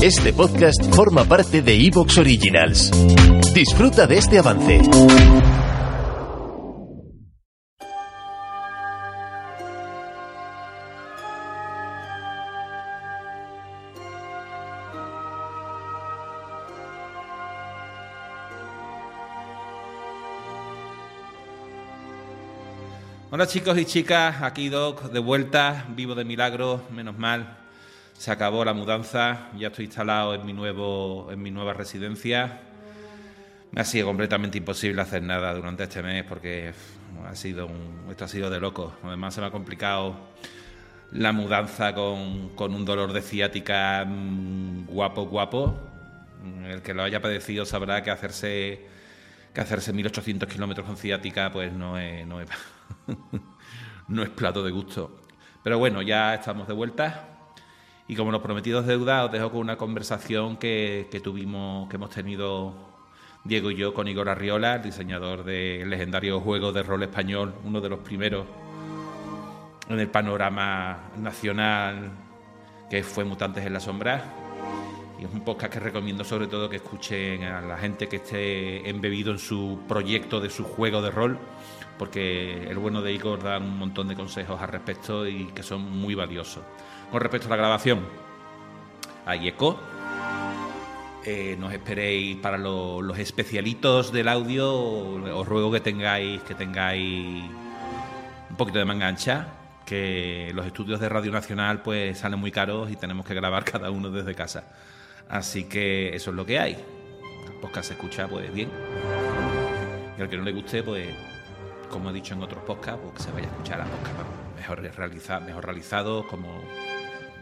Este podcast forma parte de Evox Originals. Disfruta de este avance. Hola chicos y chicas, aquí Doc, de vuelta, vivo de milagro, menos mal. Se acabó la mudanza, ya estoy instalado en mi, nuevo, en mi nueva residencia. Me ha sido completamente imposible hacer nada durante este mes porque ha sido un, esto ha sido de loco. Además se me ha complicado la mudanza con, con un dolor de ciática mm, guapo, guapo. El que lo haya padecido sabrá que hacerse, que hacerse 1800 kilómetros con ciática pues no es, no es no es plato de gusto. Pero bueno, ya estamos de vuelta. Y como los prometidos deuda, os dejo con una conversación que, que tuvimos, que hemos tenido Diego y yo con Igor Arriola, el diseñador del legendario juego de rol español, uno de los primeros en el panorama nacional que fue Mutantes en la Sombra. Y es un podcast que recomiendo sobre todo que escuchen a la gente que esté embebido en su proyecto de su juego de rol porque el bueno de Igor da un montón de consejos al respecto y que son muy valiosos. Con respecto a la grabación, hay eco. Eh, no os esperéis para los especialitos del audio. Os ruego que tengáis, que tengáis un poquito de manga ancha, que los estudios de Radio Nacional pues salen muy caros y tenemos que grabar cada uno desde casa. Así que eso es lo que hay. El podcast se escucha pues bien. Y al que no le guste, pues como he dicho en otros podcasts, pues que se vaya a escuchar a podcasts mejor, realiza, mejor realizados, como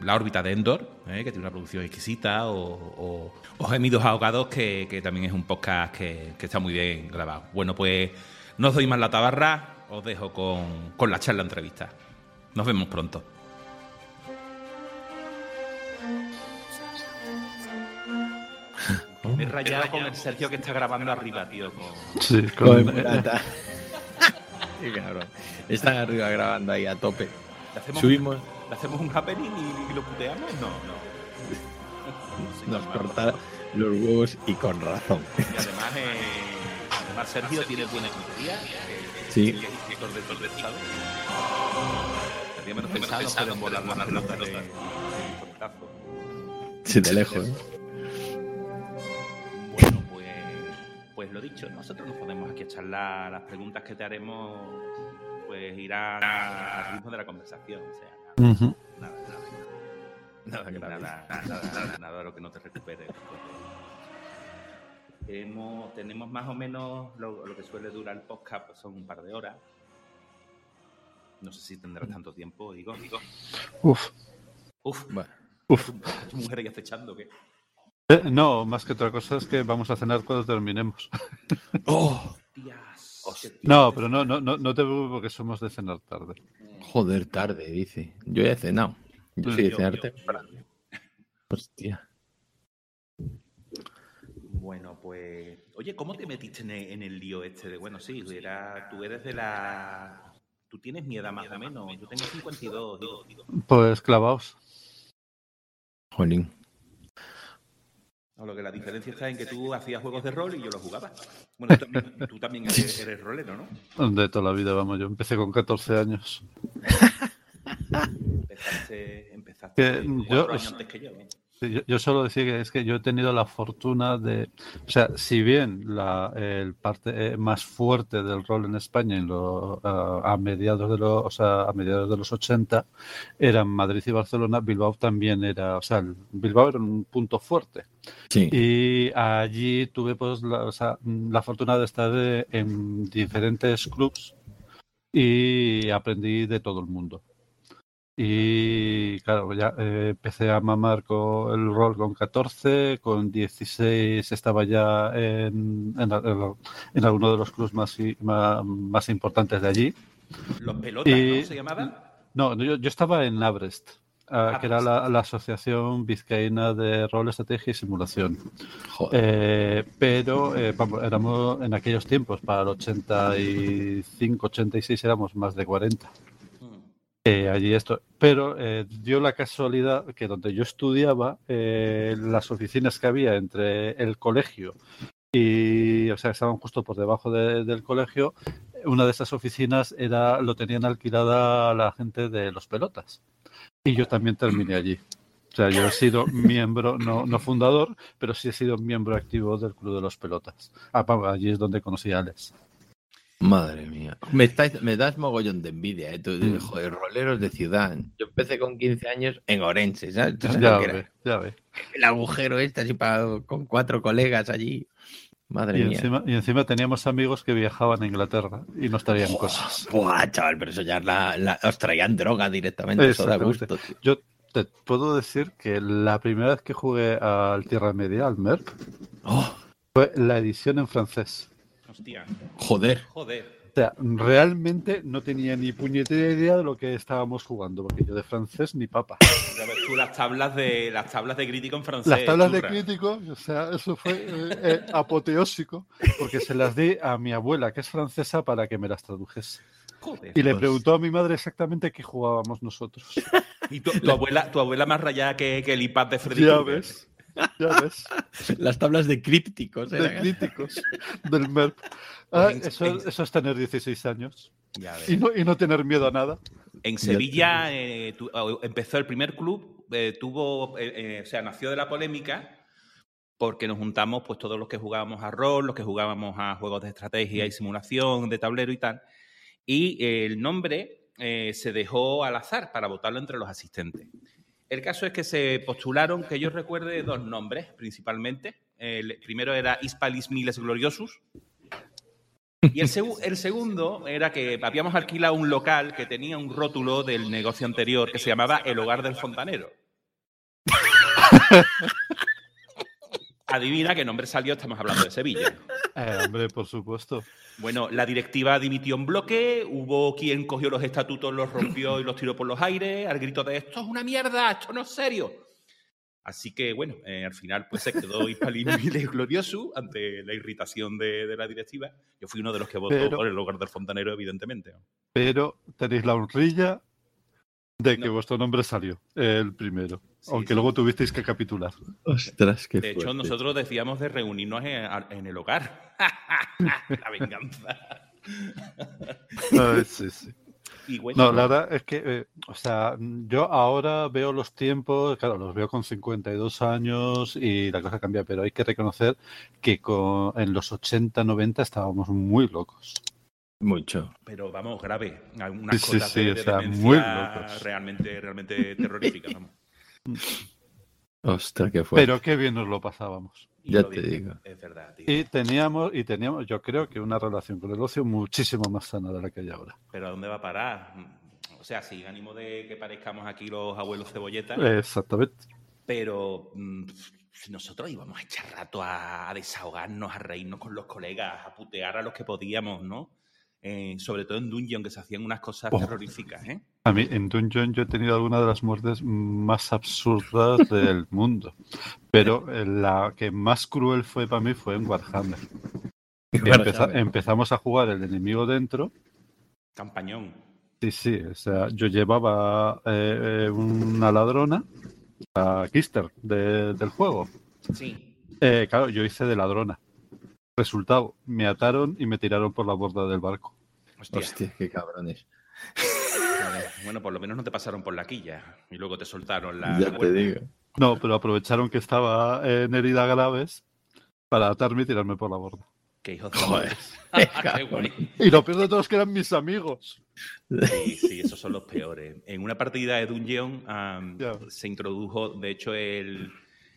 La órbita de Endor, ¿eh? que tiene una producción exquisita, o, o, Gemidos ahogados, que, que, también es un podcast que, que, está muy bien grabado. Bueno, pues no os doy más la tabarra, os dejo con, con la charla entrevista. Nos vemos pronto. Me he rayado con el Sergio que está grabando arriba, tío. Con... Sí, con... cabrón. Están arriba grabando ahí a tope. ¿Le hacemos, Subimos. ¿Le hacemos un happening y, y lo puteamos? No, no. Nos corta los huevos y con razón. Y además, eh, además Sergio tiene buena puntería. Sí. Y es escritor de todo el estado. Habíamos pensado, pueden volar más pelotas de, Sí, de lejos. ¿eh? Bueno, pues, pues lo dicho, nosotros nos podemos aquí charlar. Las preguntas que te haremos pues irán al ritmo de la conversación. O sea, Uh -huh. nada, nada, Nada grave. nada, nada, nada, lo que no te recupere. Hemos, tenemos más o menos lo, lo que suele durar el podcast, pues son un par de horas. No sé si tendrás tanto tiempo, digo. digo. Uf. Uf, Bueno. Uf. ¿Tu mujer ya acechando o qué? Eh, no, más que otra cosa es que vamos a cenar cuando terminemos. Oh, Hostias. No, pero no, no, no, no te preocupes porque somos de cenar tarde. joder, tarde, dice. Yo ya he cenado. Yo sí, de Yo- cenar temprano. Hostia. Bueno, pues. Oye, ¿cómo te metiste en el, en el lío este de. Bueno, sí, era, tú eres de la. Tú tienes mi edad más o menos. Yo tengo 52. Digo, digo. Pues clavaos. Jolín. No, lo que la diferencia está en que tú hacías juegos de rol y yo los jugaba. Bueno, tú también, tú también eres, eres rolero, ¿no? De toda la vida, vamos. Yo empecé con 14 años. Empezaste, empezaste yo- años antes que yo. ¿eh? Yo, yo solo decía que es que yo he tenido la fortuna de, o sea, si bien la el parte eh, más fuerte del rol en España en lo- a, a mediados de los, o sea, a mediados de los 80 eran Madrid y Barcelona, Bilbao también era, o sea, Bilbao era un punto fuerte. Sí. Y allí tuve pues la, o sea, la fortuna de estar eh, en diferentes clubs y aprendí de todo el mundo. Y claro, ya eh, empecé a mamar con el rol con 14, con 16 estaba ya en, en, alguno de los clubs más, más, más importantes de allí. Los pelotas, Y- ¿no? ¿Se llamaban? No, yo, yo estaba en Abrest, ah, Ah, que era pues. la, la Asociación Vizcaína de Rol, Estrategia y Simulación. Joder. Eh, pero eh, vamos, éramos en aquellos tiempos, para el 85, 86 éramos más de 40. Eh, allí esto. Pero eh, dio la casualidad que donde yo estudiaba, eh, las oficinas que había entre el colegio y, o sea, estaban justo por debajo de- del colegio, una de esas oficinas era lo tenían alquilada la gente de los pelotas. Y yo también terminé allí. O sea, yo he sido miembro, no, no fundador, pero sí he sido miembro activo del Club de los Pelotas. Ah, allí es donde conocí a Alex. Madre mía. Me, estáis- me das mogollón de envidia, ¿eh? Tú, Mm. joder, roleros de ciudad. Yo empecé con 15 años en Orense, ¿sabes? ¿Tú sabes Ya lo que era? ve, ya ve. El agujero este, así para, con cuatro colegas allí. Madre Y mía. encima, y encima teníamos amigos que viajaban a Inglaterra y nos traían cosas. Buah, chaval, pero eso ya la, la- os traían droga directamente. Eso da gusto, tío. Yo te puedo decir que la primera vez que jugué al Tierra Media, al MERP, Oh, fue la edición en francés. Hostia, joder. joder. O sea, realmente no tenía ni puñetera idea de lo que estábamos jugando, porque yo de francés ni papa. Tú las tablas de las tablas de crítico en francés. Las tablas de crítico, o sea, eso fue eh, eh, apoteósico, porque se las di a mi abuela, que es francesa, para que me las tradujese. Joder. Y le Pues- preguntó a mi madre exactamente qué jugábamos nosotros. Y tu, tu abuela, tu abuela más rayada que, que el iPad de Freddy Ya ves, ya ves. Las tablas de crípticos. de eran. críticos del MERP. Ah, eso, es tener 16 años Ya ves. y no, y no tener miedo a nada. En Sevilla eh, tu- eh, empezó el primer club, eh, tuvo, eh, eh, o sea, nació de la polémica porque nos juntamos pues todos los que jugábamos a rol, los que jugábamos a juegos de estrategia y simulación, de tablero y tal. Y eh, el nombre eh, se dejó al azar para votarlo entre los asistentes. El caso es que se postularon, que yo recuerde, dos nombres principalmente. El primero era Hispalis Miles Gloriosus. Y el, el segundo era que habíamos alquilado un local que tenía un rótulo del negocio anterior que se llamaba El Hogar del Fontanero. Adivina qué nombre salió, estamos hablando de Sevilla. Eh, hombre, por supuesto. Bueno, la directiva dimitió en bloque, hubo quien cogió los estatutos, los rompió y los tiró por los aires, al grito de esto es una mierda, esto no es serio. Así que, bueno, eh, al final pues se quedó Hispalín Miles Gloriosu ante la irritación de, de la directiva. Yo fui uno de los que votó Pero- por el hogar del fontanero, evidentemente. Pero tenéis la honrilla de que No. vuestro nombre salió, el primero. Sí, aunque sí. luego tuvisteis que capitular. Ostras, qué De hecho, nosotros decíamos de reunirnos en, en el hogar. la venganza. Ay, sí, sí. Y bueno, No, la verdad es que, eh, o sea, yo ahora veo los tiempos, claro, los veo con 52 años y la cosa cambia, pero hay que reconocer que con, en los 80, 90 estábamos muy locos. Mucho. pero vamos, grave. Unas Sí, sí, cotas sí, de, o de sea, demencia muy locos. realmente, realmente terroríficas. Vamos. Ostras, qué fuerte. Pero qué bien nos lo pasábamos. Y Ya lo te digo. Es verdad, tío. Y teníamos, y teníamos, yo creo que una relación con el ocio muchísimo más sana de la que hay ahora. Pero ¿a dónde va a parar? O sea, sin ánimo de que parezcamos aquí los abuelos cebolletas, Exactamente. pero mm, nosotros íbamos a echar rato a, a desahogarnos, a reírnos con los colegas, a putear a los que podíamos, ¿no? Eh, sobre todo en Dungeon, que se hacían unas cosas Oh. terroríficas, ¿eh? A mí en Dungeon yo he tenido algunas de las muertes más absurdas del mundo. Pero eh, la que más cruel fue para mí fue en Warhammer. Empeza- empezamos a jugar el enemigo dentro. Campañón. Sí, sí, o sea, yo llevaba eh, una ladrona a Kister de- del juego. Sí. Claro, yo hice de ladrona. Resultado, me ataron y me tiraron por la borda del barco. Hostia. Hostia, qué cabrones. Bueno, por lo menos no te pasaron por la quilla y luego te soltaron la. ya la te digo. No, pero aprovecharon que estaba en heridas graves para atarme y tirarme por la borda. Qué hijos de Joder. Y lo peor de todo es que eran mis amigos. Sí, sí, esos son los peores. En una partida de Dungeon Ya. se introdujo, de hecho, el,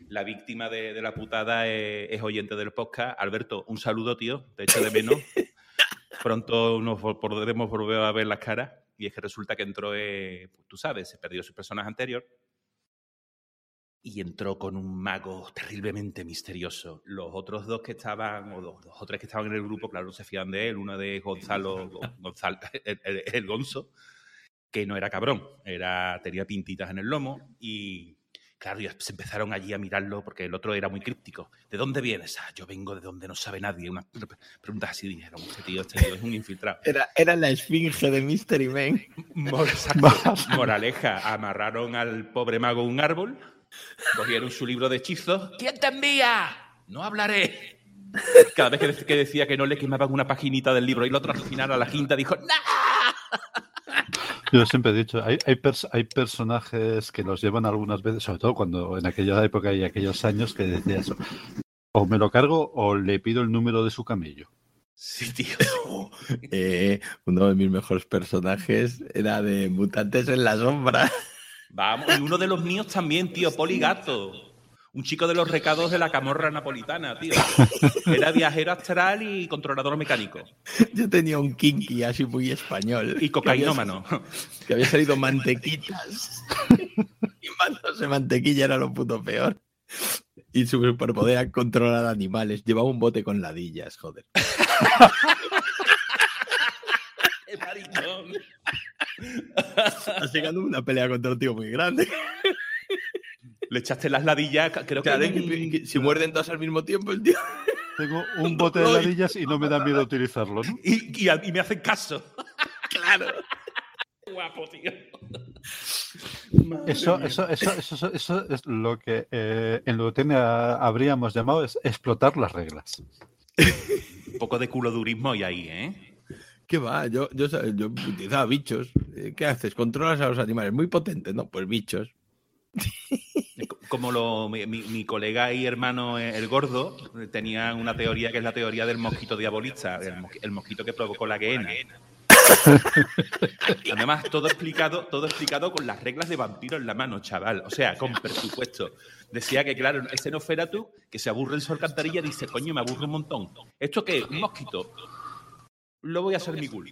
la víctima de, de la putada es, es oyente del podcast. Alberto, un saludo, tío. Te echo de menos. Pronto nos podremos volver a ver las caras. Y es que resulta que entró, eh, pues, tú sabes, se perdió su personaje anterior. Y entró con un mago terriblemente misterioso. Los otros dos que estaban, o dos, dos o tres que estaban en el grupo, claro, no se fían de él. Uno de Gonzalo, Gonzalo el, el- el Gonzo, que no era cabrón, era, tenía pintitas en el lomo y, Claro, ya se empezaron allí a mirarlo porque el otro era muy críptico. ¿De dónde vienes? Ah, yo vengo de donde no sabe nadie. Unas preguntas así dijeron, este tío, este tío es un infiltrado. Era, era la esfinge de Mystery Man. Mor-. Moraleja, amarraron al pobre mago a un árbol, cogieron su libro de hechizos. ¿Quién te envía? No hablaré. Cada vez que decía que no le quemaban una paginita del libro y el otro al final a la quinta dijo ¡No! Yo siempre he dicho, hay, hay, pers- hay personajes que los llevan algunas veces, sobre todo cuando en aquella época y aquellos años que decía eso. O me lo cargo o le pido el número de su camello. Sí, tío. Eh, uno de mis mejores personajes era de Mutantes en la Sombra. Vamos, y uno de los míos también, tío, Poligato. Un chico de los recados de la camorra napolitana, tío. Era viajero astral y controlador mecánico. Yo tenía un kinky así muy español. Y cocainómano. Que había, que había salido mantequitas. y mandándose mantequilla era lo puto peor. Y su superpoder controlar animales. Llevaba un bote con ladillas, joder. Llegando a una pelea contra un tío muy grande. Le echaste las ladillas, creo que... Claro, en- que- que si muerden todos al mismo tiempo, el tío. Tengo un bote de ladillas y no me da miedo utilizarlo, ¿no? Y, y a- y me hacen caso. Claro. Guapo, tío. Eso, eso, eso, eso, eso es lo que eh, en lo que habríamos llamado es explotar las reglas. Un poco de culo durismo y ahí, ¿eh? ¿Qué va? Yo, yo, yo utilizaba bichos. Eh, ¿Qué haces? Controlas a los animales. Muy potentes, ¿no? Pues bichos. Como lo, mi, colega y hermano eh, el gordo tenía una teoría que es la teoría del mosquito diabolista, el, mos- el mosquito que provocó la guena. Además, todo explicado, todo explicado con las reglas de vampiro en la mano, chaval. O sea, con presupuesto. Decía que, claro, ese no fuera tú, que se aburre el sol cantarilla, dice, coño, me aburre un montón. ¿Esto qué? Un mosquito. Lo voy a hacer mi culo.